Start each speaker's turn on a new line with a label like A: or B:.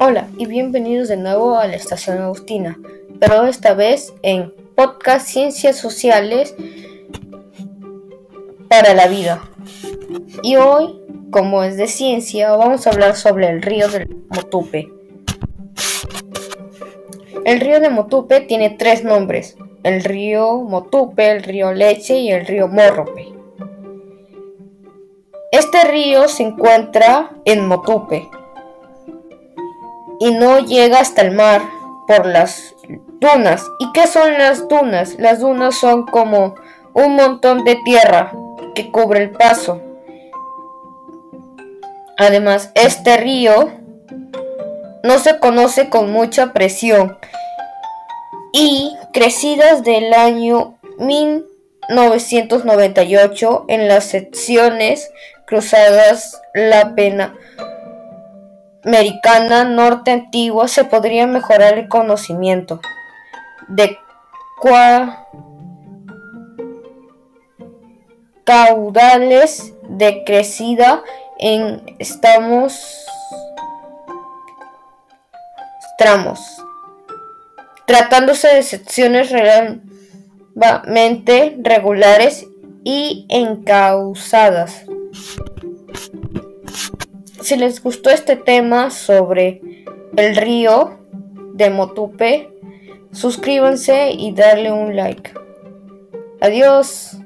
A: Hola y bienvenidos de nuevo a la Estación Agustina, pero esta vez en Podcast Ciencias Sociales para la Vida. Y hoy, como es de ciencia, vamos a hablar sobre el río del Motupe. El río de Motupe tiene tres nombres, el río Motupe, el río Leche y el río Morrope. Este río se encuentra en Motupe, y no llega hasta el mar por las dunas. ¿Y qué son las dunas? Las dunas son como un montón de tierra que cubre el paso. Además, este río no se conoce con mucha presión y crecidas del año 1998 en las secciones cruzadas La Pena americana norte antigua se podría mejorar el conocimiento de caudales de crecida en estamos tramos tratándose de secciones realmente regulares y encausadas. Si les gustó este tema sobre el río de Motupe, suscríbanse y darle un like. Adiós.